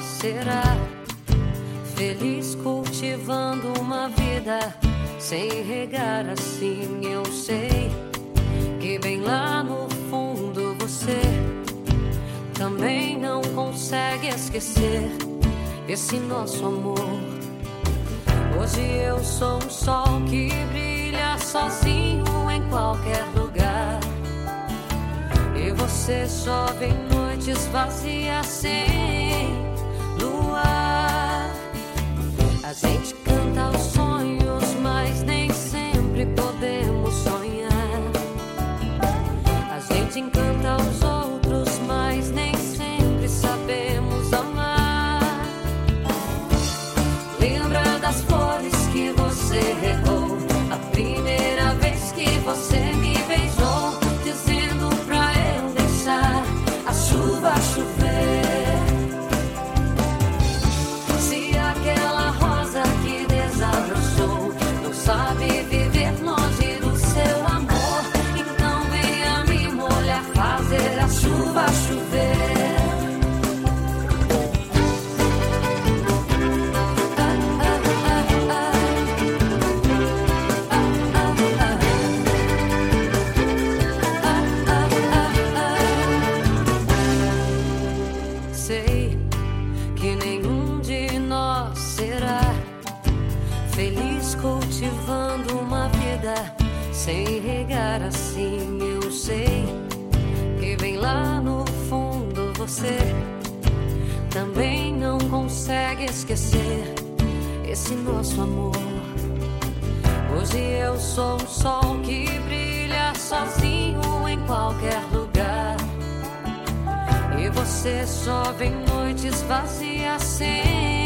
será feliz cultivando uma vida sem regar assim? Eu sei que bem lá no fundo você também não consegue esquecer esse nosso amor. Hoje eu sou um sol que brilha sozinho em qualquer lugar. E você chove em noites vazias sem gente canta os sonhos, mas nem sempre podemos sonhar. A gente encanta os outros, mas nem sempre sabemos amar. Sem regar assim. Eu sei que bem lá no fundo você também não consegue esquecer esse nosso amor. Hoje eu sou um sol que brilha sozinho em qualquer lugar. E você chove em noites vazias sem